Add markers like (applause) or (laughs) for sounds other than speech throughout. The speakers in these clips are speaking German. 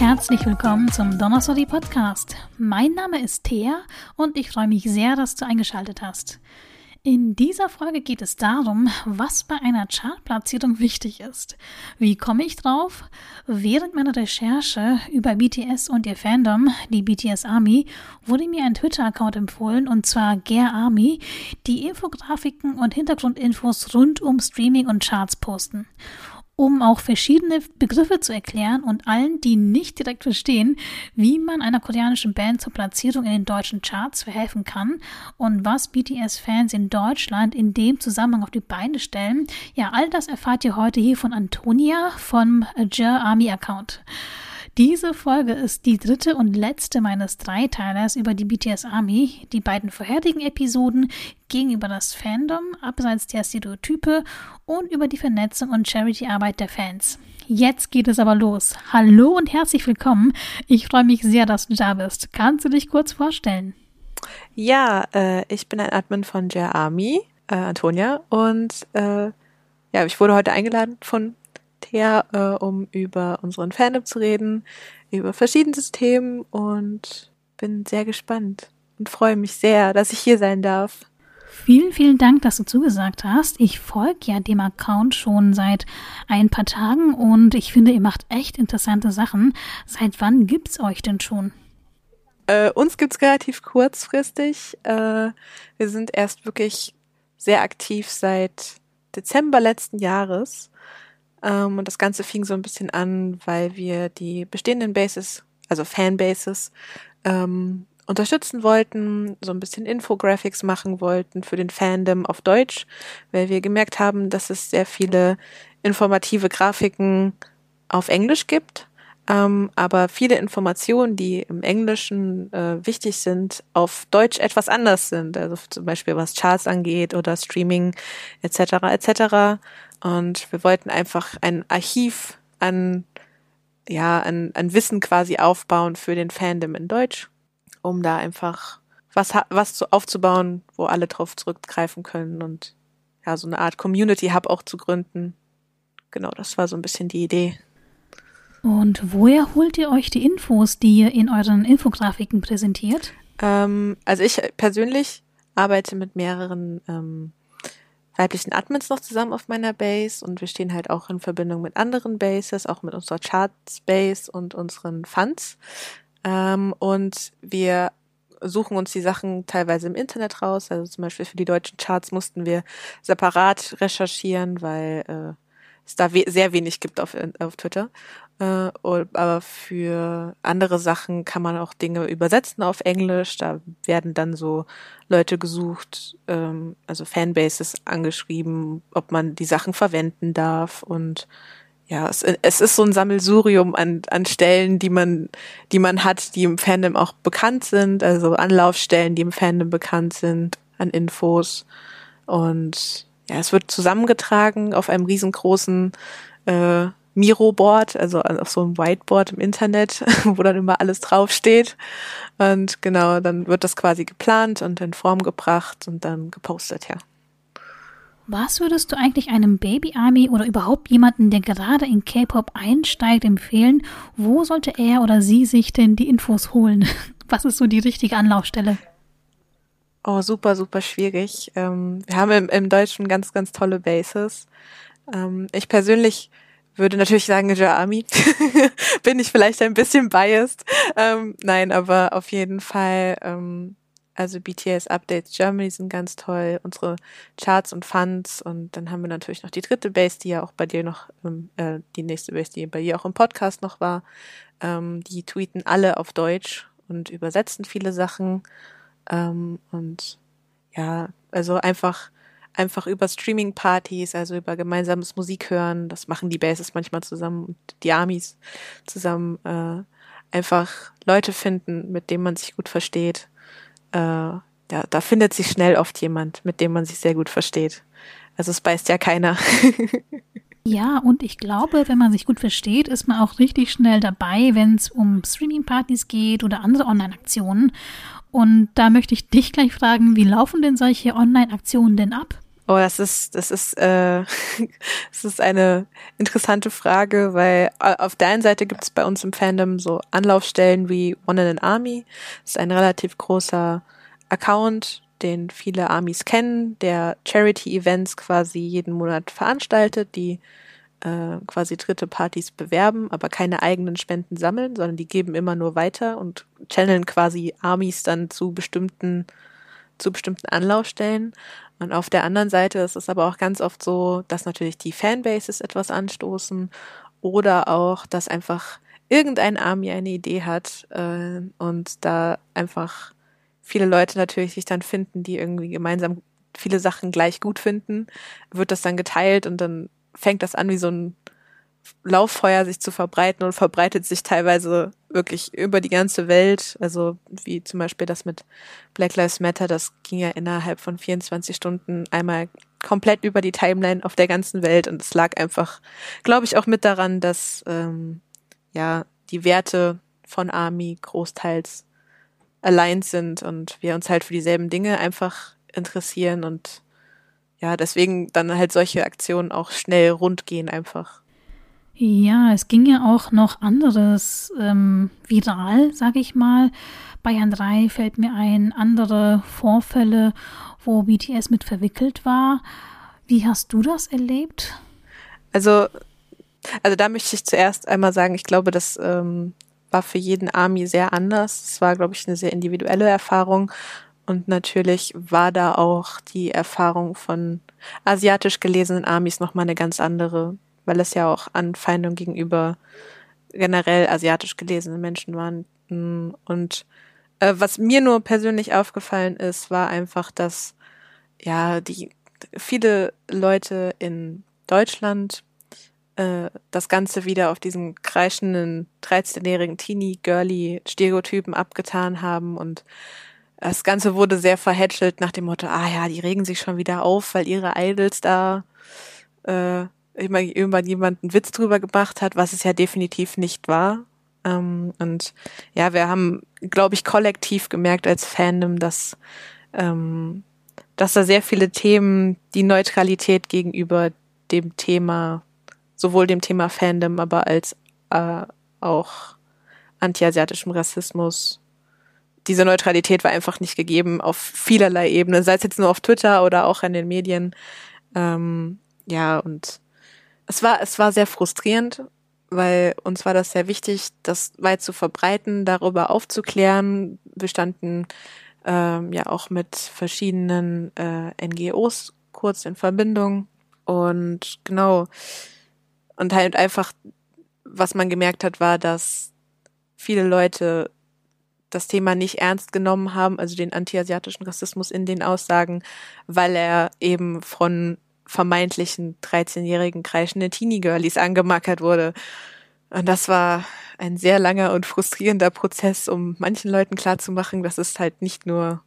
herzlich willkommen zum Donnerstag Podcast. Mein Name ist Thea und ich freue mich sehr, dass du eingeschaltet hast. In dieser Folge geht es darum, was bei einer Chartplatzierung wichtig ist. Wie komme ich drauf? Während meiner Recherche über BTS und ihr Fandom, die BTS Army, wurde mir ein Twitter-Account empfohlen und zwar Ger Army, die Infografiken und Hintergrundinfos rund um Streaming und Charts posten um auch verschiedene Begriffe zu erklären und allen, die nicht direkt verstehen, wie man einer koreanischen Band zur Platzierung in den deutschen Charts verhelfen kann und was BTS-Fans in Deutschland in dem Zusammenhang auf die Beine stellen. Ja, all das erfahrt ihr heute hier von Antonia vom Jer Army Account. Diese Folge ist die dritte und letzte meines Dreiteilers über die BTS Army. Die beiden vorherigen Episoden gingen über das Fandom, abseits der Stereotype und über die Vernetzung und Charity-Arbeit der Fans. Jetzt geht es aber los. Hallo und herzlich willkommen. Ich freue mich sehr, dass du da bist. Kannst du dich kurz vorstellen? Ja, äh, ich bin ein Admin von Jer Army, äh, Antonia, und äh, ja, ich wurde heute eingeladen von her, äh, um über unseren Fandom zu reden, über verschiedene Themen und bin sehr gespannt und freue mich sehr, dass ich hier sein darf. Vielen, vielen Dank, dass du zugesagt hast. Ich folge ja dem Account schon seit ein paar Tagen und ich finde, ihr macht echt interessante Sachen. Seit wann gibt's euch denn schon? Äh, uns gibt's relativ kurzfristig. Äh, wir sind erst wirklich sehr aktiv seit Dezember letzten Jahres. Ähm, und das Ganze fing so ein bisschen an, weil wir die bestehenden Bases, also Fanbases, ähm, unterstützen wollten, so ein bisschen Infographics machen wollten für den Fandom auf Deutsch, weil wir gemerkt haben, dass es sehr viele informative Grafiken auf Englisch gibt, ähm, aber viele Informationen, die im Englischen äh, wichtig sind, auf Deutsch etwas anders sind. Also zum Beispiel was Charts angeht oder Streaming etc. etc. Und wir wollten einfach ein Archiv an, ja, an, an Wissen quasi aufbauen für den Fandom in Deutsch, um da einfach was, was zu, aufzubauen, wo alle drauf zurückgreifen können und ja, so eine Art Community Hub auch zu gründen. Genau, das war so ein bisschen die Idee. Und woher holt ihr euch die Infos, die ihr in euren Infografiken präsentiert? Ähm, also ich persönlich arbeite mit mehreren ähm, weiblichen Admins noch zusammen auf meiner Base und wir stehen halt auch in Verbindung mit anderen Bases, auch mit unserer Charts Base und unseren Funds. Ähm, und wir suchen uns die Sachen teilweise im Internet raus. Also zum Beispiel für die deutschen Charts mussten wir separat recherchieren, weil äh, es da we sehr wenig gibt auf, auf Twitter. Äh, aber für andere Sachen kann man auch Dinge übersetzen auf Englisch. Da werden dann so Leute gesucht, ähm, also Fanbases angeschrieben, ob man die Sachen verwenden darf und ja, es, es ist so ein Sammelsurium an, an Stellen, die man, die man hat, die im Fandom auch bekannt sind, also Anlaufstellen, die im Fandom bekannt sind, an Infos. Und ja, es wird zusammengetragen auf einem riesengroßen äh, Miro-Board, also auf so einem Whiteboard im Internet, (laughs) wo dann immer alles draufsteht. Und genau, dann wird das quasi geplant und in Form gebracht und dann gepostet, ja. Was würdest du eigentlich einem Baby Army oder überhaupt jemanden, der gerade in K-Pop einsteigt, empfehlen? Wo sollte er oder sie sich denn die Infos holen? (laughs) Was ist so die richtige Anlaufstelle? Oh, super, super schwierig. Ähm, wir haben im, Deutschen ganz, ganz tolle Bases. Ähm, ich persönlich würde natürlich sagen Army. (laughs) Bin ich vielleicht ein bisschen biased. Ähm, nein, aber auf jeden Fall, ähm, also BTS Updates Germany sind ganz toll, unsere Charts und Funds und dann haben wir natürlich noch die dritte Base, die ja auch bei dir noch, ähm, äh, die nächste Base, die bei dir auch im Podcast noch war. Ähm, die tweeten alle auf Deutsch und übersetzen viele Sachen. Ähm, und ja, also einfach einfach über Streaming-Partys, also über gemeinsames Musik hören, das machen die Bases manchmal zusammen und die Armies zusammen, äh, einfach Leute finden, mit denen man sich gut versteht. Äh, ja, da findet sich schnell oft jemand, mit dem man sich sehr gut versteht. Also es beißt ja keiner. (laughs) Ja, und ich glaube, wenn man sich gut versteht, ist man auch richtig schnell dabei, wenn es um Streaming-Partys geht oder andere Online-Aktionen. Und da möchte ich dich gleich fragen, wie laufen denn solche Online-Aktionen denn ab? Oh, das ist, das ist, äh, (laughs) das ist eine interessante Frage, weil äh, auf der einen Seite gibt es bei uns im Fandom so Anlaufstellen wie One in an Army. Das ist ein relativ großer Account, den viele Armies kennen, der Charity-Events quasi jeden Monat veranstaltet, die äh, quasi dritte Partys bewerben, aber keine eigenen Spenden sammeln, sondern die geben immer nur weiter und channeln quasi Armies dann zu bestimmten zu bestimmten Anlaufstellen. Und auf der anderen Seite ist es aber auch ganz oft so, dass natürlich die Fanbases etwas anstoßen oder auch, dass einfach irgendein Army eine Idee hat äh, und da einfach viele Leute natürlich sich dann finden, die irgendwie gemeinsam viele Sachen gleich gut finden, wird das dann geteilt und dann fängt das an wie so ein Lauffeuer sich zu verbreiten und verbreitet sich teilweise wirklich über die ganze Welt. Also wie zum Beispiel das mit Black Lives Matter, das ging ja innerhalb von 24 Stunden einmal komplett über die Timeline auf der ganzen Welt und es lag einfach, glaube ich, auch mit daran, dass ähm, ja die Werte von Army großteils allein sind und wir uns halt für dieselben Dinge einfach interessieren und ja, deswegen dann halt solche Aktionen auch schnell rund gehen einfach. Ja, es ging ja auch noch anderes ähm, viral, sag ich mal. Bayern 3 fällt mir ein, andere Vorfälle, wo BTS mit verwickelt war. Wie hast du das erlebt? Also, also da möchte ich zuerst einmal sagen, ich glaube, das ähm, war für jeden Army sehr anders. Es war, glaube ich, eine sehr individuelle Erfahrung. Und natürlich war da auch die Erfahrung von asiatisch gelesenen Armies nochmal eine ganz andere weil es ja auch Anfeindungen gegenüber generell asiatisch gelesenen Menschen waren. Mm, und äh, was mir nur persönlich aufgefallen ist, war einfach, dass ja die viele Leute in Deutschland äh, das Ganze wieder auf diesen kreischenden 13-jährigen Teenie-Girly-Stereotypen abgetan haben und das Ganze wurde sehr verhätschelt nach dem Motto, ah ja, die regen sich schon wieder auf, weil ihre Idols da äh, immer irgendwann jemand einen Witz drüber gemacht hat, was es ja definitiv nicht war. Ähm, und ja, wir haben, glaube ich, kollektiv gemerkt als Fandom, dass, ähm, dass da sehr viele Themen die Neutralität gegenüber dem Thema, sowohl dem Thema Fandom, aber als äh, auch antiasiatischem Rassismus diese Neutralität war einfach nicht gegeben auf vielerlei Ebenen, sei es jetzt nur auf Twitter oder auch in den Medien. Ähm, ja, und es war, es war sehr frustrierend, weil uns war das sehr wichtig, das weit zu verbreiten, darüber aufzuklären. Wir standen ähm, ja auch mit verschiedenen äh, NGOs kurz in Verbindung und genau und halt einfach, was man gemerkt hat, war, dass viele Leute das Thema nicht ernst genommen haben, also den antiasiatischen Rassismus in den Aussagen, weil er eben von vermeintlichen 13-jährigen kreischenden Teenie-Girlies angemackert wurde. Und das war ein sehr langer und frustrierender Prozess, um manchen Leuten klarzumachen, dass es halt nicht nur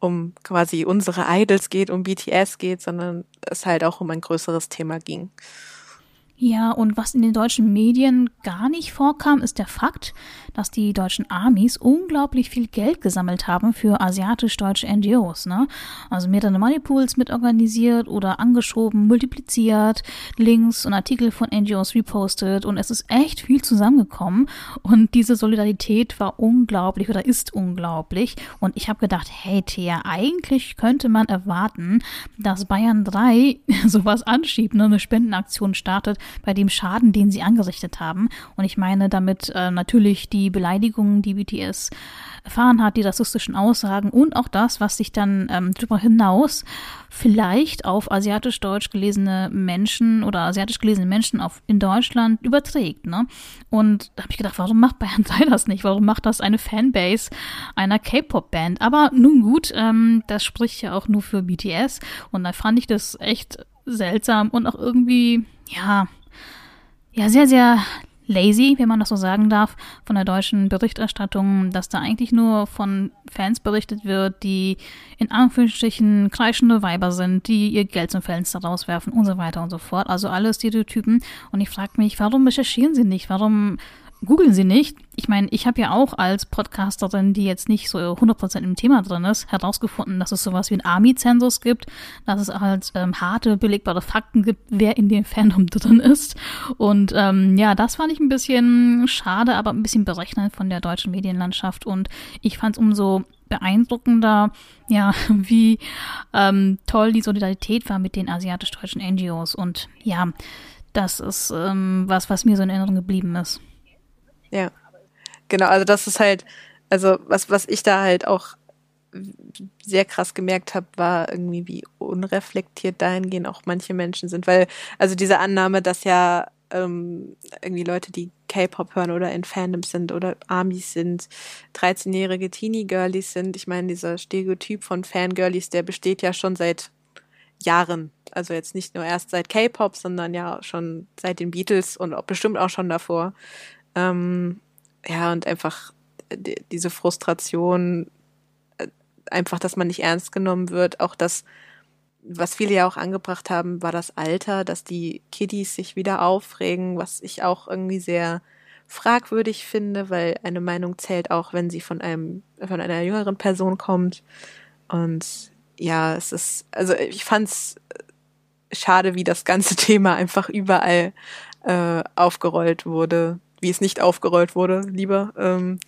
um quasi unsere Idols geht, um BTS geht, sondern es halt auch um ein größeres Thema ging. Ja, und was in den deutschen Medien gar nicht vorkam, ist der Fakt, dass die deutschen Armies unglaublich viel Geld gesammelt haben für asiatisch-deutsche NGOs. Ne? Also mehrere Moneypools mitorganisiert oder angeschoben, multipliziert, Links und Artikel von NGOs repostet und es ist echt viel zusammengekommen und diese Solidarität war unglaublich oder ist unglaublich und ich habe gedacht, hey Thea, eigentlich könnte man erwarten, dass Bayern 3 (laughs) sowas anschiebt, ne? eine Spendenaktion startet, bei dem Schaden, den sie angerichtet haben. Und ich meine damit äh, natürlich die Beleidigungen, die BTS erfahren hat, die rassistischen Aussagen und auch das, was sich dann ähm, darüber hinaus vielleicht auf asiatisch-deutsch gelesene Menschen oder asiatisch gelesene Menschen auf, in Deutschland überträgt. Ne? Und da habe ich gedacht, warum macht Bayern (laughs) 3 das nicht? Warum macht das eine Fanbase einer K-Pop-Band? Aber nun gut, ähm, das spricht ja auch nur für BTS und da fand ich das echt seltsam und auch irgendwie, ja, ja, sehr, sehr lazy, wenn man das so sagen darf, von der deutschen Berichterstattung, dass da eigentlich nur von Fans berichtet wird, die in Anführungsstrichen kreischende Weiber sind, die ihr Geld zum Fenster rauswerfen und so weiter und so fort. Also alle Stereotypen. Und ich frage mich, warum recherchieren sie nicht? Warum googeln Sie nicht. Ich meine, ich habe ja auch als Podcasterin, die jetzt nicht so 100% im Thema drin ist, herausgefunden, dass es sowas wie einen Army-Zensus gibt, dass es halt ähm, harte, belegbare Fakten gibt, wer in dem Fandom (laughs) drin ist. Und ähm, ja, das fand ich ein bisschen schade, aber ein bisschen berechnend von der deutschen Medienlandschaft. Und ich fand es umso beeindruckender, ja, (laughs) wie ähm, toll die Solidarität war mit den asiatisch-deutschen NGOs. Und ja, das ist ähm, was, was mir so in Erinnerung geblieben ist. Ja, genau. Also das ist halt, also was, was ich da halt auch sehr krass gemerkt habe, war irgendwie, wie unreflektiert dahingehend auch manche Menschen sind, weil also diese Annahme, dass ja ähm, irgendwie Leute, die K-Pop hören oder in Fandoms sind oder Armies sind, 13-jährige Teenie-Girlies sind. Ich meine, dieser Stereotyp von Fangirlies, der besteht ja schon seit Jahren. Also jetzt nicht nur erst seit K-Pop, sondern ja schon seit den Beatles und auch bestimmt auch schon davor. Ähm, ja, und einfach die, diese Frustration, äh, einfach, dass man nicht ernst genommen wird, auch das, was viele ja auch angebracht haben, war das Alter, dass die Kiddies sich wieder aufregen, was ich auch irgendwie sehr fragwürdig finde, weil eine Meinung zählt auch, wenn sie von einem, von einer jüngeren Person kommt. Und ja, es ist, also ich fand's schade, wie das ganze (laughs) Thema einfach überall äh, aufgerollt wurde, wie es nicht aufgerollt wurde, lieber. Ähm,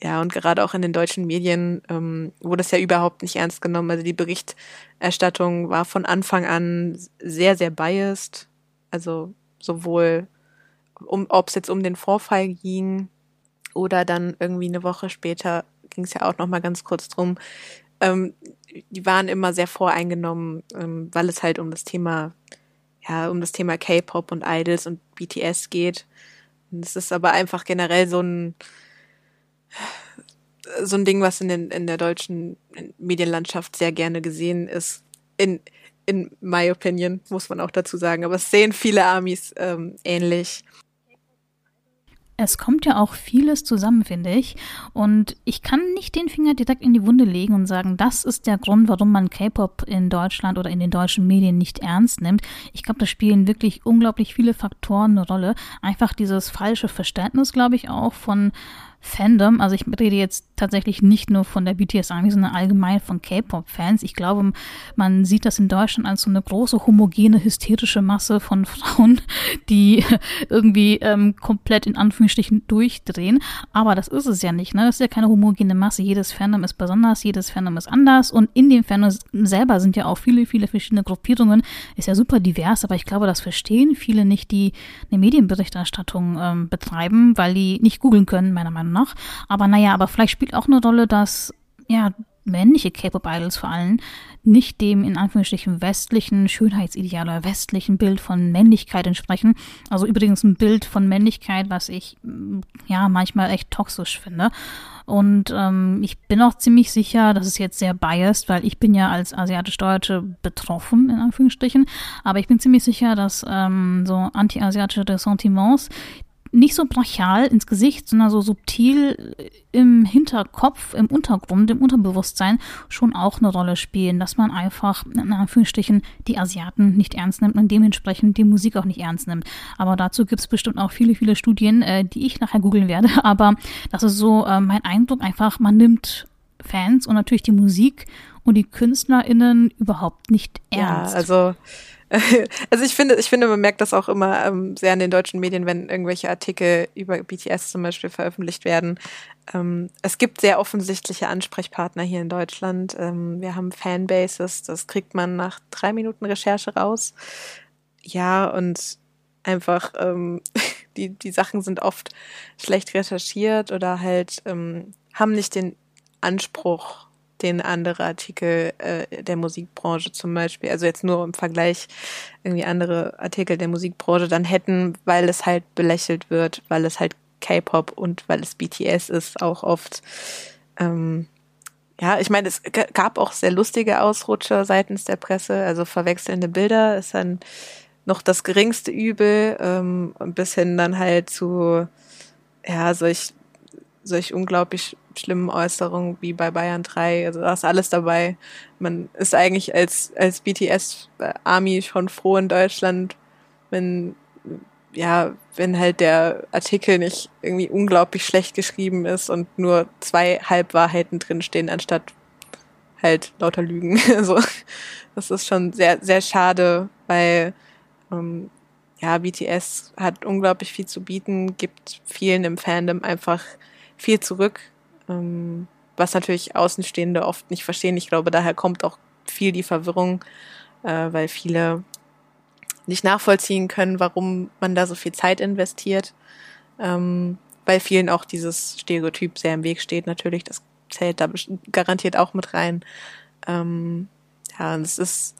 ja, und gerade auch in den deutschen Medien ähm, wurde es ja überhaupt nicht ernst genommen. Also die Berichterstattung war von Anfang an sehr, sehr biased. Also sowohl, um, ob es jetzt um den Vorfall ging oder dann irgendwie eine Woche später ging es ja auch noch mal ganz kurz drum. Ähm, die waren immer sehr voreingenommen, ähm, weil es halt um das Thema, ja, um das Thema K-Pop und Idols und BTS geht. Es ist aber einfach generell so ein so ein Ding, was in, den, in der deutschen Medienlandschaft sehr gerne gesehen ist. In, in my opinion, muss man auch dazu sagen. Aber es sehen viele Amis ähm, ähnlich. Es kommt ja auch vieles zusammen, finde ich. Und ich kann nicht den Finger direkt in die Wunde legen und sagen, das ist der Grund, warum man K-Pop in Deutschland oder in den deutschen Medien nicht ernst nimmt. Ich glaube, da spielen wirklich unglaublich viele Faktoren eine Rolle. Einfach dieses falsche Verständnis, glaube ich, auch von Fandom, also ich rede jetzt tatsächlich nicht nur von der BTS Army, sondern allgemein von K-Pop-Fans. Ich glaube, man sieht das in Deutschland als so eine große, homogene, hysterische Masse von (laughs) Frauen, die (laughs) irgendwie ähm, komplett in Anführungsstrichen durchdrehen. Aber das ist es ja nicht, ne? Das ist ja keine homogene Masse. Jedes Fandom ist besonders, jedes Fandom ist anders und in dem Fandom selber sind ja auch viele, viele verschiedene Gruppierungen. Ist ja super divers, aber ich glaube, das verstehen viele nicht, die eine Medienberichterstattung ähm, betreiben, weil die nicht googeln können, meiner Meinung nach. Aber naja, aber vielleicht spielt auch eine Rolle, dass ja männliche K-Pop-Idols vor allem nicht dem in Anführungsstrichen westlichen Schönheitsideal oder westlichen Bild von Männlichkeit entsprechen. Also übrigens ein Bild von Männlichkeit, was ich mm, ja manchmal echt toxisch finde. Und ähm, ich bin auch ziemlich sicher, das ist jetzt sehr biased, weil ich bin ja als asiatisch-deutsche betroffen, in Anführungsstrichen. Aber ich bin ziemlich sicher, dass ähm, so anti-asiatische Ressentiments nicht so brachial ins Gesicht, sondern so subtil im Hinterkopf, im Untergrund, im Unterbewusstsein schon auch eine Rolle spielen, dass man einfach in Anführungsstrichen die Asiaten nicht ernst nimmt und dementsprechend die Musik auch nicht ernst nimmt. Aber dazu gibt es bestimmt auch viele, viele Studien, äh, die ich nachher googeln werde. (laughs) Aber das ist so äh, mein Eindruck einfach, man nimmt Fans und natürlich die Musik und die KünstlerInnen überhaupt nicht ernst. Ja, also (laughs) Also ich finde, ich finde, man merkt das auch immer ähm, sehr in den deutschen Medien, wenn irgendwelche Artikel über BTS zum Beispiel veröffentlicht werden. Ähm, es gibt sehr offensichtliche Ansprechpartner hier in Deutschland. Ähm, wir haben Fanbases, das kriegt man nach drei Minuten Recherche raus. Ja, und einfach ähm, (laughs) die, die Sachen sind oft schlecht recherchiert oder halt ähm, haben nicht den Anspruch, den andere Artikel äh, der Musikbranche zum Beispiel, also jetzt nur im Vergleich irgendwie andere Artikel der Musikbranche dann hätten, weil es halt belächelt wird, weil es halt K-Pop und weil es BTS ist, auch oft. Ähm, ja, ich meine, es gab auch sehr lustige Ausrutscher seitens der Presse, also verwechselnde Bilder ist dann noch das geringste Übel, ähm, bis hin dann halt zu ja, solch, solch unglaublich schlimmen Äußerungen wie bei Bayern 3. Also da ist alles dabei. Man ist eigentlich als, als BTS Army schon froh in Deutschland, wenn ja, wenn halt der Artikel nicht irgendwie unglaublich schlecht geschrieben ist und nur zwei Halbwahrheiten drinstehen, anstatt halt lauter Lügen. (laughs) Also das ist schon sehr, sehr schade, weil ähm, ja, BTS hat unglaublich viel zu bieten, gibt vielen im Fandom einfach viel zurück, ähm, was natürlich Außenstehende oft nicht verstehen. Ich glaube, daher kommt auch viel die Verwirrung, äh, weil viele nicht nachvollziehen können, warum man da so viel Zeit investiert, ähm, weil vielen auch dieses Stereotyp sehr im Weg steht. Natürlich, das zählt da garantiert auch mit rein. Ähm, ja, und es ist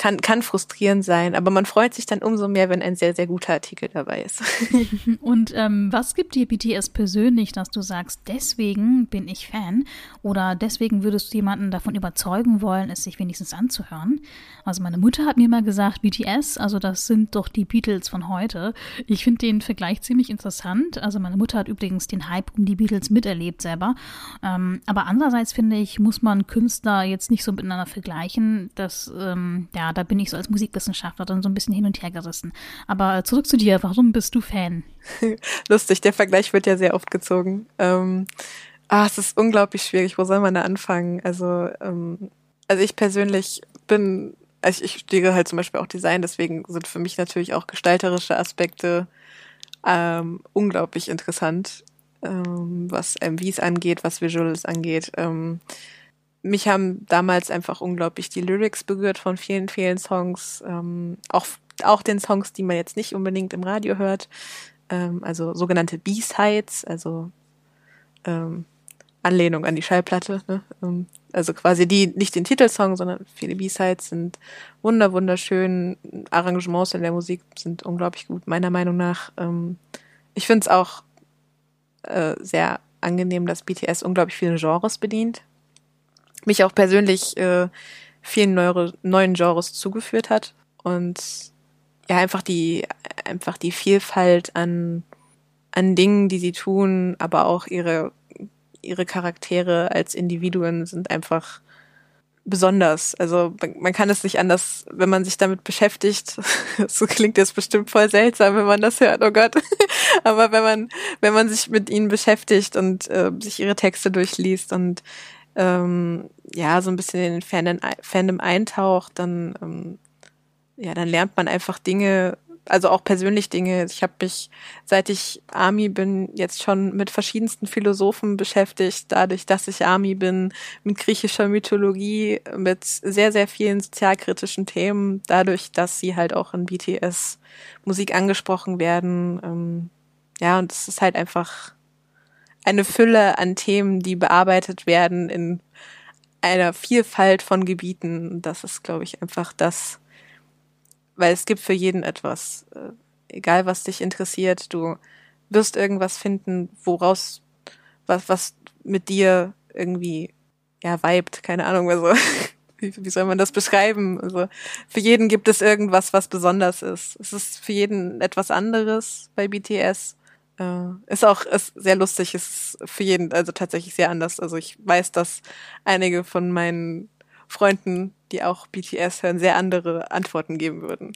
kann, kann frustrierend sein, aber man freut sich dann umso mehr, wenn ein sehr, sehr guter Artikel dabei ist. (laughs) Und ähm, was gibt dir BTS persönlich, dass du sagst, deswegen bin ich Fan oder deswegen würdest du jemanden davon überzeugen wollen, es sich wenigstens anzuhören? Also meine Mutter hat mir mal gesagt, BTS, also das sind doch die Beatles von heute. Ich finde den Vergleich ziemlich interessant. Also meine Mutter hat übrigens den Hype um die Beatles miterlebt selber. Ähm, aber andererseits finde ich, muss man Künstler jetzt nicht so miteinander vergleichen. dass ähm, ja, da bin ich so als Musikwissenschaftler dann so ein bisschen hin und her gerissen. Aber zurück zu dir, warum bist du Fan? (laughs) Lustig, der Vergleich wird ja sehr oft gezogen. Ähm, ah, es ist unglaublich schwierig. Wo soll man da anfangen? Also, ähm, also ich persönlich bin, also ich studiere halt zum Beispiel auch Design, deswegen sind für mich natürlich auch gestalterische Aspekte ähm, unglaublich interessant, ähm, was MVs angeht, was Visuals angeht. Mich haben damals einfach unglaublich die Lyrics berührt von vielen, vielen Songs, ähm, auch, auch den Songs, die man jetzt nicht unbedingt im Radio hört, ähm, also sogenannte B-Sides, also ähm, Anlehnung an die Schallplatte, ne? ähm, also quasi die, nicht den Titelsong, sondern viele B-Sides sind wunder, wunderschön, Arrangements in der Musik sind unglaublich gut, meiner Meinung nach. Ähm, ich finde es auch äh, sehr angenehm, dass BTS unglaublich viele Genres bedient mich auch persönlich äh, vielen neue, neuen Genres zugeführt hat und ja einfach die einfach die Vielfalt an an Dingen, die sie tun, aber auch ihre ihre Charaktere als Individuen sind einfach besonders. Also man kann es nicht anders, wenn man sich damit beschäftigt. (laughs) so klingt jetzt bestimmt voll seltsam, wenn man das hört. Oh Gott. (laughs) Aber wenn man wenn man sich mit ihnen beschäftigt und äh, sich ihre Texte durchliest und ähm, ja, so ein bisschen in den Fandom, Fandom eintaucht, dann, ähm, ja, dann lernt man einfach Dinge, also auch persönlich Dinge. Ich habe mich, seit ich Army bin, jetzt schon mit verschiedensten Philosophen beschäftigt, dadurch, dass ich Army bin, mit griechischer Mythologie, mit sehr, sehr vielen sozialkritischen Themen, dadurch, dass sie halt auch in BTS Musik angesprochen werden. Ähm, ja, und es ist halt einfach eine Fülle an Themen, die bearbeitet werden in einer Vielfalt von Gebieten. Das ist, glaube ich, einfach das, weil es gibt für jeden etwas. Äh, egal, was dich interessiert, du wirst irgendwas finden, woraus, was, was mit dir irgendwie, ja, vibet, keine Ahnung, also, (laughs) wie, wie soll man das beschreiben? Also, für jeden gibt es irgendwas, was besonders ist. Es ist für jeden etwas anderes bei BTS. Äh, ist auch ist sehr lustig, ist für jeden also tatsächlich sehr anders. Also ich weiß, dass einige von meinen Freunden, die auch BTS hören, sehr andere Antworten geben würden.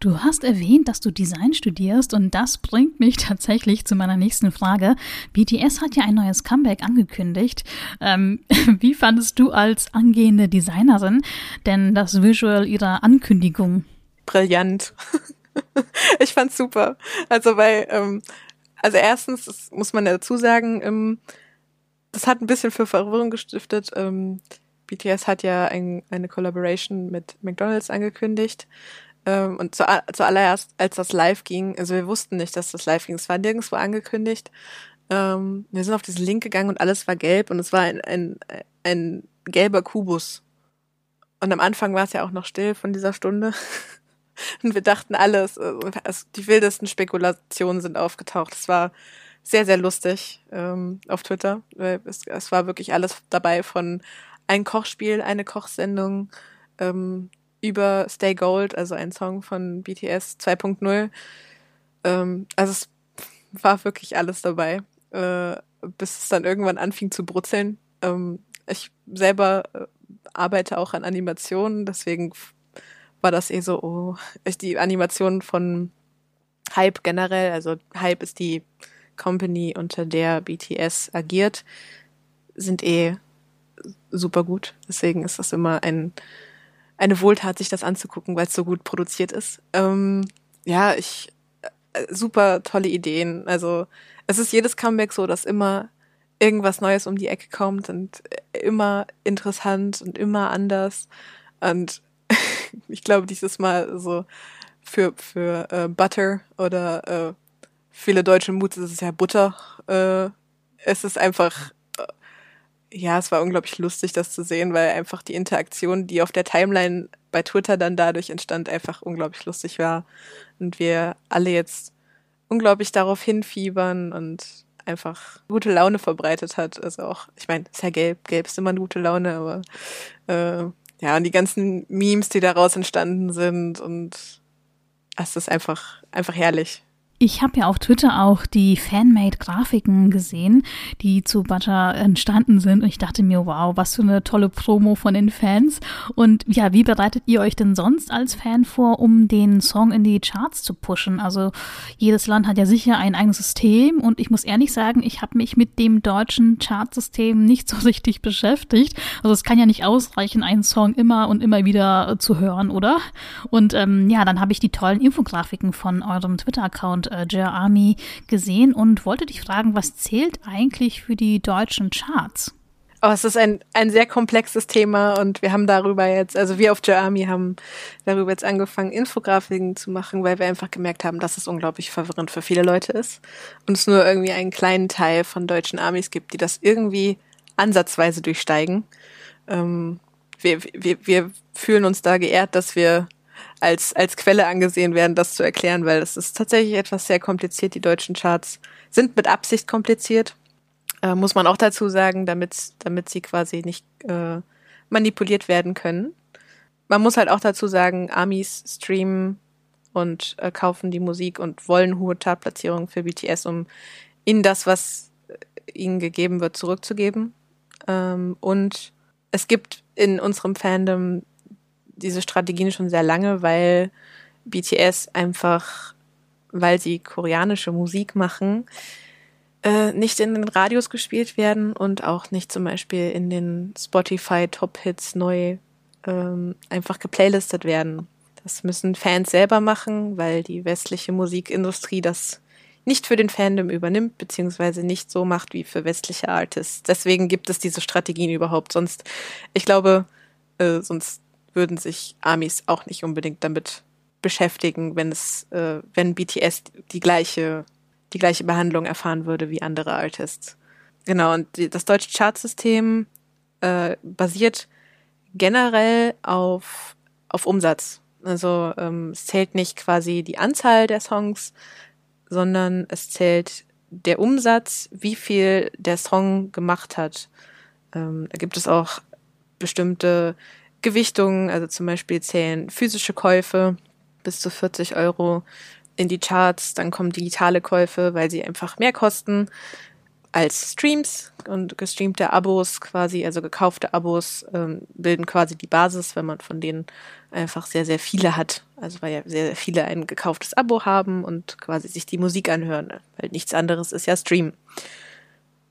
Du hast erwähnt, dass du Design studierst und das bringt mich (laughs) tatsächlich zu meiner nächsten Frage. BTS hat ja ein neues Comeback angekündigt. Ähm, (laughs) wie fandest du als angehende Designerin denn das Visual ihrer Ankündigung? Brillant. (laughs) ich fand's super. Also weil ähm, also erstens, das muss man dazu sagen, ähm, das hat ein bisschen für Verwirrung gestiftet. Ähm, BTS hat ja ein, eine Collaboration mit McDonald's angekündigt. Ähm, und zu, zuallererst, als das live ging, also wir wussten nicht, dass das live ging. Es war nirgendwo angekündigt. Wir sind auf diesen Link gegangen und alles war gelb und es war ein, ein, ein gelber Kubus. Und am Anfang war es ja auch noch still von dieser Stunde. (laughs) (laughs) Und wir dachten alles, also die wildesten Spekulationen sind aufgetaucht. Es war sehr, sehr lustig ähm, auf Twitter. Es, es war wirklich alles dabei von ein Kochspiel, eine Kochsendung, ähm, über Stay Gold, also ein Song von BTS 2.0. Ähm, also es war wirklich alles dabei, äh, bis es dann irgendwann anfing zu brutzeln. Ähm, ich selber äh, arbeite auch an Animationen, deswegen war das eh so, oh, die Animation von Hype generell, also Hype ist die Company, unter der BTS agiert, sind eh super gut. Deswegen ist das immer ein, eine Wohltat, sich das anzugucken, weil es so gut produziert ist. Ähm, ja, ich äh, super tolle Ideen. Also es ist jedes Comeback so, dass immer irgendwas Neues um die Ecke kommt und immer interessant und immer anders. Und (laughs) (laughs) ich glaube, dieses Mal so für, für äh, Butter oder äh, viele deutsche Mut ist es ja Butter. Äh, es ist einfach, äh, ja, es war unglaublich lustig, das zu sehen, weil einfach die Interaktion, die auf der Timeline bei Twitter dann dadurch entstand, einfach unglaublich lustig war. Und wir alle jetzt unglaublich darauf hinfiebern und einfach gute Laune verbreitet hat. Also auch, ich meine, ist ja gelb, gelb ist immer eine gute Laune, aber äh, ja, und die ganzen Memes, die daraus entstanden sind und es ist einfach, einfach herrlich. Ich habe ja auf Twitter auch die Fanmade-Grafiken gesehen, die zu Butter entstanden sind. Und ich dachte mir, wow, was für eine tolle Promo von den Fans. Und ja, wie bereitet ihr euch denn sonst als Fan vor, um den Song in die Charts zu pushen? Also jedes Land hat ja sicher ein eigenes System. Und ich muss ehrlich sagen, ich habe mich mit dem deutschen Chartsystem nicht so (laughs) richtig beschäftigt. Also es kann ja nicht ausreichen, einen Song immer und immer wieder zu hören, oder? Und ähm, ja, dann habe ich die tollen Infografiken von eurem Twitter-Account äh, Jer Army gesehen und wollte dich fragen, was zählt eigentlich für die deutschen Charts? Oh, es ist ein, ein sehr komplexes Thema und wir haben darüber jetzt, also wir auf Jer Army haben darüber jetzt angefangen, Infografiken zu machen, weil wir einfach gemerkt haben, dass es unglaublich verwirrend für viele Leute ist und es nur irgendwie einen kleinen Teil von deutschen Armys gibt, die das irgendwie ansatzweise durchsteigen. Ähm, wir, wir, wir fühlen uns da geehrt, dass wir als, als Quelle angesehen werden, das zu erklären, weil es ist tatsächlich etwas sehr kompliziert. Die deutschen Charts sind mit Absicht kompliziert, äh, muss man auch dazu sagen, damit, damit sie quasi nicht äh, manipuliert werden können. Man muss halt auch dazu sagen, Amis streamen und äh, kaufen die Musik und wollen hohe Chartplatzierungen für BTS, um ihnen das, was ihnen gegeben wird, zurückzugeben. Ähm, und es gibt in unserem Fandom diese Strategien schon sehr lange, weil BTS einfach, weil sie koreanische Musik machen, äh, nicht in den Radios gespielt werden und auch nicht zum Beispiel in den Spotify Top Hits neu ähm, einfach geplaylistet werden. Das müssen Fans selber machen, weil die westliche Musikindustrie das nicht für den Fandom übernimmt, beziehungsweise nicht so macht wie für westliche Artists. Deswegen gibt es diese Strategien überhaupt. Sonst, ich glaube, äh, sonst würden sich Amis auch nicht unbedingt damit beschäftigen, wenn es, äh, wenn BTS die gleiche, die gleiche Behandlung erfahren würde wie andere Artists. Genau, und die, das deutsche Chartsystem äh, basiert generell auf, auf Umsatz. Also ähm, es zählt nicht quasi die Anzahl der Songs, sondern es zählt der Umsatz, wie viel der Song gemacht hat. Ähm, da gibt es auch bestimmte Gewichtungen, also zum Beispiel zählen physische Käufe bis zu 40 Euro in die Charts, dann kommen digitale Käufe, weil sie einfach mehr kosten als Streams und gestreamte Abos quasi, also gekaufte Abos ähm, bilden quasi die Basis, wenn man von denen einfach sehr, sehr viele hat. Also weil ja sehr, sehr viele ein gekauftes Abo haben und quasi sich die Musik anhören, weil nichts anderes ist ja Stream.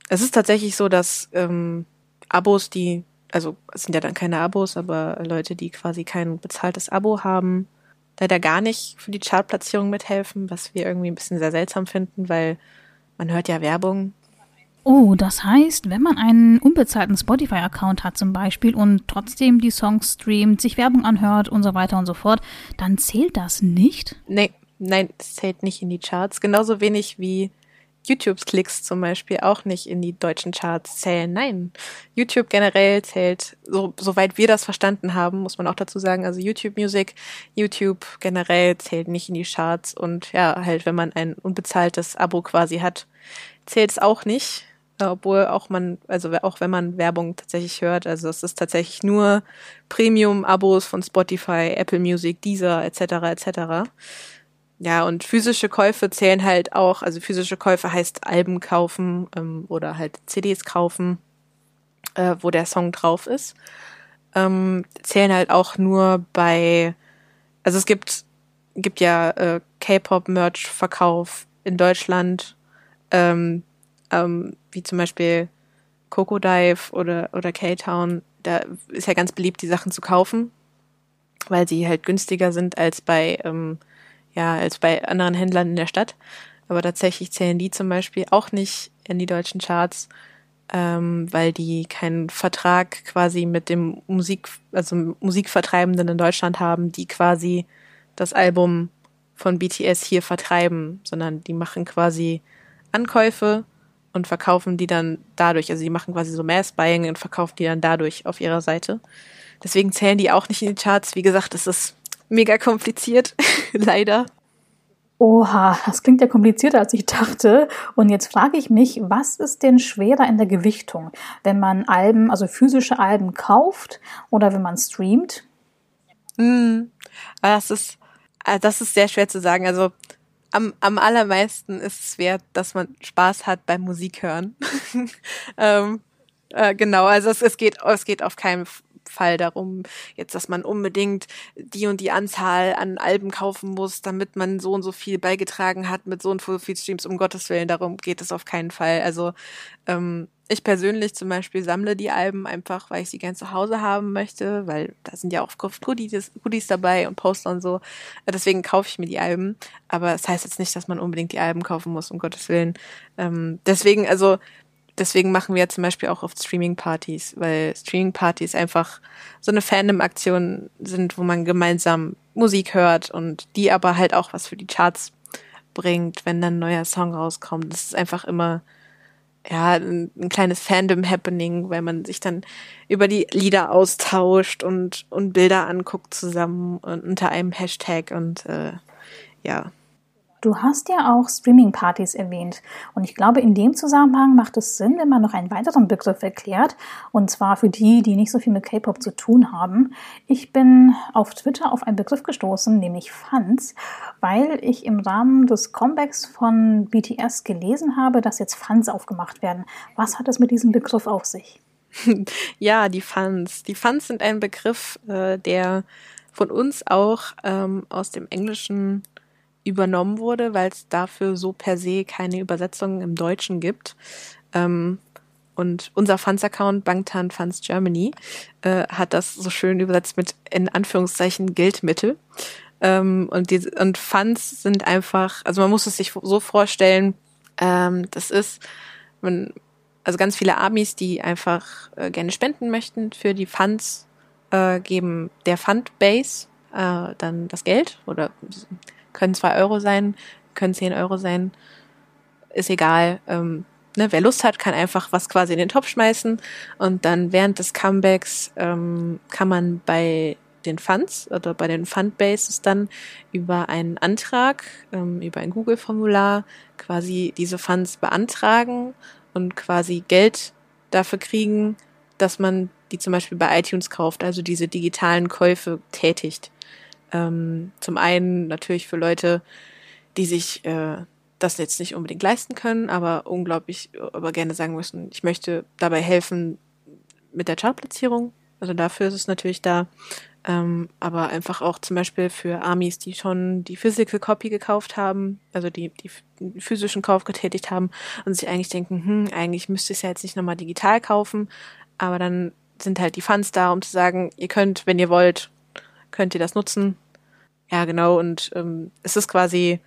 Es ist tatsächlich so, dass ähm, Abos, die also es sind ja dann keine Abos, aber Leute, die quasi kein bezahltes Abo haben, leider gar nicht für die Chartplatzierung mithelfen, was wir irgendwie ein bisschen sehr seltsam finden, weil man hört ja Werbung. Oh, das heißt, wenn man einen unbezahlten Spotify-Account hat zum Beispiel und trotzdem die Songs streamt, sich Werbung anhört und so weiter und so fort, dann zählt das nicht? Nee, nein, es zählt nicht in die Charts. Genauso wenig wie YouTube-Klicks zum Beispiel auch nicht in die deutschen Charts zählen. Nein, YouTube generell zählt, so, soweit wir das verstanden haben, muss man auch dazu sagen, also YouTube Music, YouTube generell zählt nicht in die Charts und ja, halt, wenn man ein unbezahltes Abo quasi hat, zählt es auch nicht. Obwohl auch man, also auch wenn man Werbung tatsächlich hört, also es ist tatsächlich nur Premium-Abos von Spotify, Apple Music, Deezer etc. etc. Ja, und physische Käufe zählen halt auch, also physische Käufe heißt Alben kaufen ähm, oder halt CDs kaufen, äh, wo der Song drauf ist. Ähm, zählen halt auch nur bei, also es gibt gibt ja äh, K-Pop-Merch-Verkauf in Deutschland, ähm, ähm, wie zum Beispiel Coco Dive oder, oder K-Town. Da ist ja ganz beliebt, die Sachen zu kaufen, weil sie halt günstiger sind als bei, ähm, ja, als bei anderen Händlern in der Stadt. Aber tatsächlich zählen die zum Beispiel auch nicht in die deutschen Charts, ähm, weil die keinen Vertrag quasi mit dem Musik, also Musikvertreibenden in Deutschland haben, die quasi das Album von BTS hier vertreiben, sondern die machen quasi Ankäufe und verkaufen die dann dadurch. Also die machen quasi so Mass-Buying und verkaufen die dann dadurch auf ihrer Seite. Deswegen zählen die auch nicht in die Charts. Wie gesagt, es ist mega kompliziert, (laughs) leider. Oha, das klingt ja komplizierter, als ich dachte. Und jetzt frage ich mich, was ist denn schwerer in der Gewichtung, wenn man Alben, also physische Alben kauft oder wenn man streamt? Hm, das ist, äh, das ist sehr schwer zu sagen. Also am, am allermeisten ist es wert, dass man Spaß hat beim Musik hören. (laughs) ähm, äh, genau, also es, es geht, es geht auf keinen Fall darum, jetzt, dass man unbedingt die und die Anzahl an Alben kaufen muss, damit man so und so viel beigetragen hat mit so und so viel Streams. Um Gottes Willen, darum geht es auf keinen Fall. Also ähm, ich persönlich zum Beispiel sammle die Alben einfach, weil ich sie gern zu Hause haben möchte, weil da sind ja auch Goodies, Goodies dabei und Poster und so. Deswegen kaufe ich mir die Alben. Aber es das heißt jetzt nicht, dass man unbedingt die Alben kaufen muss, um Gottes Willen. Ähm, deswegen, also deswegen machen wir zum Beispiel auch oft Streaming-Partys, weil Streaming-Partys einfach so eine Fandom-Aktion sind, wo man gemeinsam Musik hört und die aber halt auch was für die Charts bringt, wenn dann ein neuer Song rauskommt. Das ist einfach immer ja, ein, ein kleines Fandom-Happening, weil man sich dann über die Lieder austauscht und, und Bilder anguckt zusammen und unter einem Hashtag und äh, ja, Du hast ja auch Streaming-Partys erwähnt. Und ich glaube, in dem Zusammenhang macht es Sinn, wenn man noch einen weiteren Begriff erklärt. Und zwar für die, die nicht so viel mit K-Pop zu tun haben. Ich bin auf Twitter auf einen Begriff gestoßen, nämlich Fans, weil ich im Rahmen des Comebacks von BTS gelesen habe, dass jetzt Fans aufgemacht werden. Was hat es mit diesem Begriff auf sich? (laughs) Ja, die Fans. Die Fans sind ein Begriff, äh, der von uns auch ähm, aus dem Englischen übernommen wurde, weil es dafür so per se keine Übersetzung im Deutschen gibt. Ähm, und unser Funds-Account, Bangtan Funds Germany, äh, hat das so schön übersetzt mit in Anführungszeichen Geldmittel. Ähm, und, die, und Funds sind einfach, also man muss es sich so vorstellen, ähm, das ist, man, also ganz viele Amis, die einfach äh, gerne spenden möchten für die Funds, äh, geben der Fundbase äh, dann das Geld oder können zwei Euro sein, können zehn Euro sein, ist egal. Ähm, ne, wer Lust hat, kann einfach was quasi in den Topf schmeißen und dann während des Comebacks ähm, kann man bei den Funds oder bei den Fundbases dann über einen Antrag, ähm, über ein Google-Formular quasi diese Funds beantragen und quasi Geld dafür kriegen, dass man die zum Beispiel bei iTunes kauft, also diese digitalen Käufe tätigt. Ähm, zum einen natürlich für Leute, die sich äh, das jetzt nicht unbedingt leisten können, aber unglaublich, aber gerne sagen müssen, ich möchte dabei helfen mit der Chartplatzierung. Also dafür ist es natürlich da. Ähm, aber einfach auch zum Beispiel für Amis, die schon die Physical Copy gekauft haben, also die, die physischen Kauf getätigt haben und sich eigentlich denken, hm, eigentlich müsste ich es ja jetzt nicht nochmal digital kaufen, aber dann sind halt die Funds da, um zu sagen, ihr könnt, wenn ihr wollt, könnt ihr das nutzen. Ja, genau. Und ähm, es ist quasi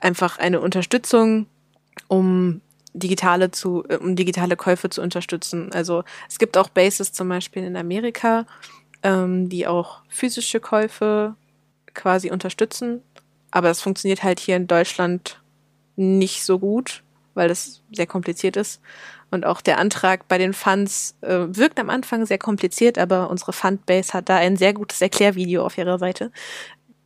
einfach eine Unterstützung, um digitale zu, äh, um digitale Käufe zu unterstützen. Also es gibt auch Bases zum Beispiel in Amerika, ähm, die auch physische Käufe quasi unterstützen. Aber das funktioniert halt hier in Deutschland nicht so gut, weil das sehr kompliziert ist. Und auch der Antrag bei den Funds äh, wirkt am Anfang sehr kompliziert, aber unsere Fundbase hat da ein sehr gutes Erklärvideo auf ihrer Seite.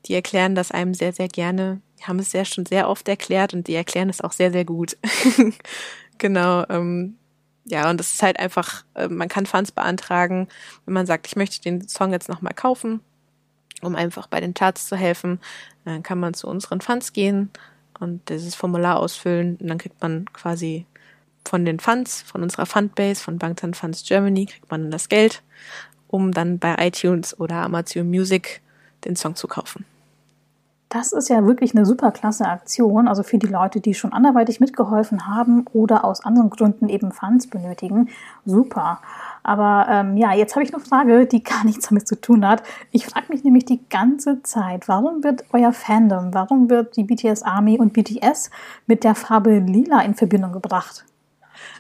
Die erklären das einem sehr, sehr gerne. Die haben es ja schon sehr oft erklärt und die erklären es auch sehr, sehr gut. (laughs) genau. Ähm, ja, und das ist halt einfach, äh, man kann Funds beantragen, wenn man sagt, ich möchte den Song jetzt nochmal kaufen, um einfach bei den Charts zu helfen. Dann kann man zu unseren Funds gehen und dieses Formular ausfüllen und dann kriegt man quasi von den Funds, von unserer Fundbase, von Bangtan Funds Germany, kriegt man das Geld, um dann bei iTunes oder Amazon Music den Song zu kaufen. Das ist ja wirklich eine super klasse Aktion. Also für die Leute, die schon anderweitig mitgeholfen haben oder aus anderen Gründen eben Funds benötigen. Super. Aber ähm, ja, jetzt habe ich eine Frage, die (laughs) gar nichts damit zu tun hat. Ich frage mich nämlich die ganze Zeit, warum wird euer Fandom, warum wird die BTS Army und BTS mit der Farbe Lila in Verbindung gebracht?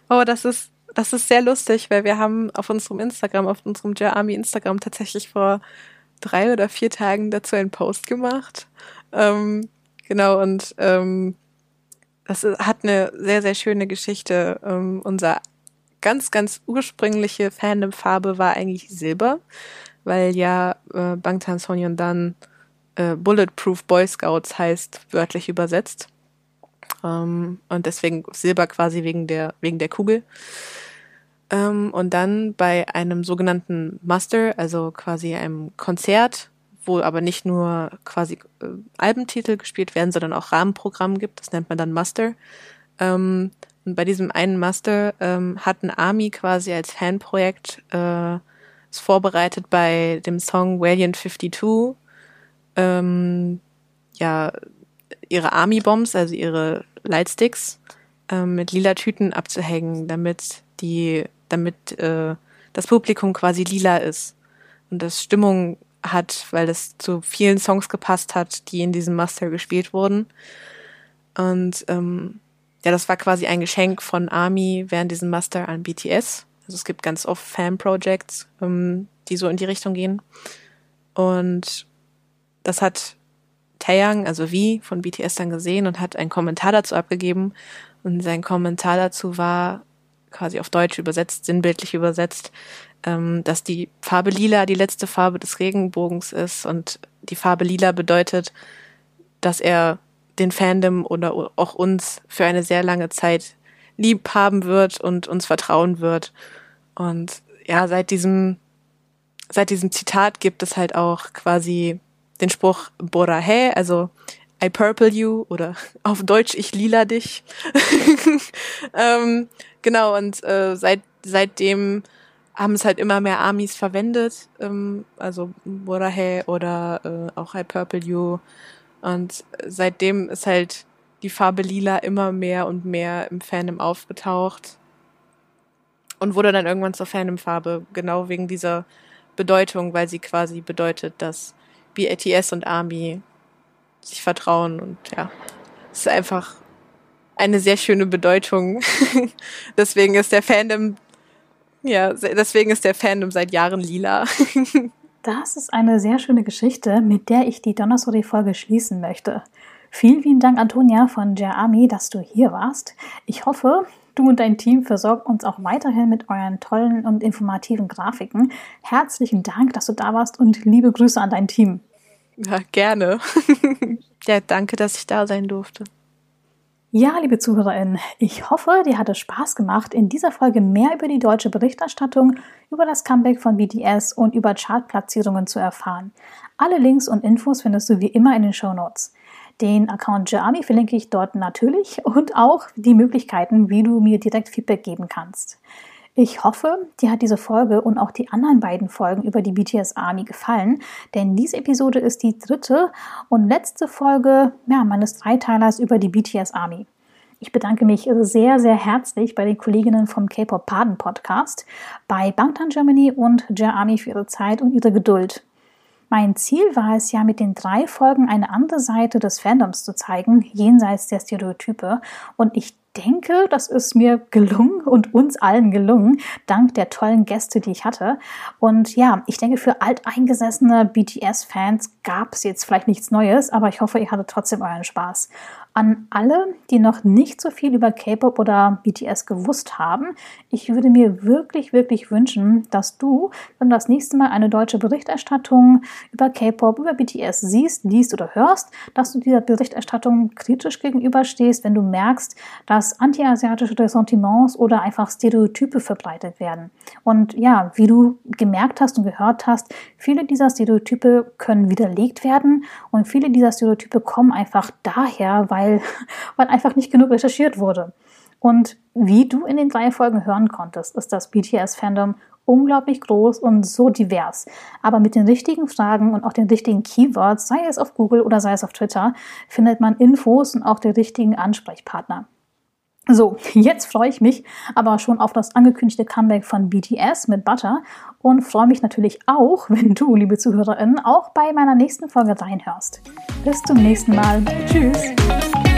Oh, das ist das ist sehr lustig, weil wir haben auf unserem Instagram, auf unserem J Army Instagram tatsächlich vor drei oder vier Tagen dazu einen Post gemacht. Ähm, genau, und ähm, das hat eine sehr, sehr schöne Geschichte. Ähm, unser ganz, ganz ursprüngliche Fandom-Farbe war eigentlich Silber, weil ja äh, Bangtan Sonyeondan äh, Bulletproof Boy Scouts heißt, wörtlich übersetzt. Ähm, und deswegen Silber quasi wegen der, wegen der Kugel. Ähm, und dann bei einem sogenannten Muster, also quasi einem Konzert, wo aber nicht nur quasi äh, Albentitel gespielt werden, sondern auch Rahmenprogramm gibt, das nennt man dann Muster. Ähm, und bei diesem einen Master ähm, hat Army quasi als Fanprojekt äh, ist vorbereitet bei dem Song Valiant 52 ähm, ja ihre Army Bombs, also ihre Lightsticks ähm, mit lila Tüten abzuhängen, damit die damit äh, das Publikum quasi lila ist und das Stimmung hat, weil es zu vielen Songs gepasst hat, die in diesem Master gespielt wurden. Und ähm, ja, das war quasi ein Geschenk von Army während diesem Master an BTS. Also es gibt ganz oft Fan-Projects, ähm, die so in die Richtung gehen. Und das hat Taeyang, also wie von BTS dann gesehen und hat einen Kommentar dazu abgegeben. Und sein Kommentar dazu war quasi auf Deutsch übersetzt, sinnbildlich übersetzt, ähm, dass die Farbe Lila die letzte Farbe des Regenbogens ist und die Farbe Lila bedeutet, dass er den Fandom oder auch uns für eine sehr lange Zeit lieb haben wird und uns vertrauen wird. Und ja, seit diesem, seit diesem Zitat gibt es halt auch quasi den Spruch Borahe, also I purple you oder (laughs) auf Deutsch ich lila dich. (laughs) ähm, genau, und äh, seit, seitdem haben es halt immer mehr Armies verwendet, ähm, also Borahe oder äh, auch I purple you und seitdem ist halt die Farbe Lila immer mehr und mehr im Fandom aufgetaucht und wurde dann irgendwann zur Fandom-Farbe, genau wegen dieser Bedeutung, weil sie quasi bedeutet, dass BATS und Army sich vertrauen und ja, es ist einfach eine sehr schöne Bedeutung. (laughs) deswegen ist der Fandom, ja, deswegen ist der Fandom seit Jahren lila. (laughs) Das ist eine sehr schöne Geschichte, mit der ich die Donnerstory-Folge schließen möchte. Vielen, vielen Dank, Antonia von Jer Army, dass du hier warst. Ich hoffe, du und dein Team versorgt uns auch weiterhin mit euren tollen und informativen Grafiken. Herzlichen Dank, dass du da warst und liebe Grüße an dein Team. Ja, gerne. (laughs) ja, danke, dass ich da sein durfte. Ja, liebe ZuhörerInnen, ich hoffe, dir hat es Spaß gemacht, in dieser Folge mehr über die deutsche Berichterstattung, über das Comeback von BTS und über Chartplatzierungen zu erfahren. Alle Links und Infos findest du wie immer in den Show Notes. Den Account Jerami verlinke ich dort natürlich und auch die Möglichkeiten, wie du mir direkt Feedback geben kannst. Ich hoffe, dir hat diese Folge und auch die anderen beiden Folgen über die BTS Army gefallen, denn diese Episode ist die dritte und letzte Folge ja, meines Dreiteilers über die BTS Army. Ich bedanke mich sehr, sehr herzlich bei den Kolleginnen vom K-Pop Paden Podcast, bei Bangtan Germany und Jer Army für ihre Zeit und ihre Geduld. Mein Ziel war es ja, mit den drei Folgen eine andere Seite des Fandoms zu zeigen, jenseits der Stereotype. Und ich denke, das ist mir gelungen und uns allen gelungen, dank der tollen Gäste, die ich hatte. Und ja, ich denke, für alteingesessene BTS-Fans gab es jetzt vielleicht nichts Neues, aber ich hoffe, ihr hattet trotzdem euren Spaß. An alle, die noch nicht so viel über K-Pop oder BTS gewusst haben, ich würde mir wirklich, wirklich wünschen, dass du, wenn du das nächste Mal eine deutsche Berichterstattung über K-Pop, über BTS siehst, liest oder hörst, dass du dieser Berichterstattung kritisch gegenüberstehst, wenn du merkst, dass antiasiatische Ressentiments oder einfach Stereotype verbreitet werden. Und ja, wie du gemerkt hast und gehört hast, viele dieser Stereotype können widerlegt werden und viele dieser Stereotype kommen einfach daher, weil weil, (laughs) weil einfach nicht genug recherchiert wurde. Und wie du in den drei Folgen hören konntest, ist das BTS-Fandom unglaublich groß und so divers. Aber mit den richtigen Fragen und auch den richtigen Keywords, sei es auf Google oder sei es auf Twitter, findet man Infos und auch den richtigen Ansprechpartner. So, jetzt freue ich mich aber schon auf das angekündigte Comeback von BTS mit Butter und freue mich natürlich auch, wenn du, liebe Zuhörerinnen, auch bei meiner nächsten Folge reinhörst. Bis zum nächsten Mal. Tschüss.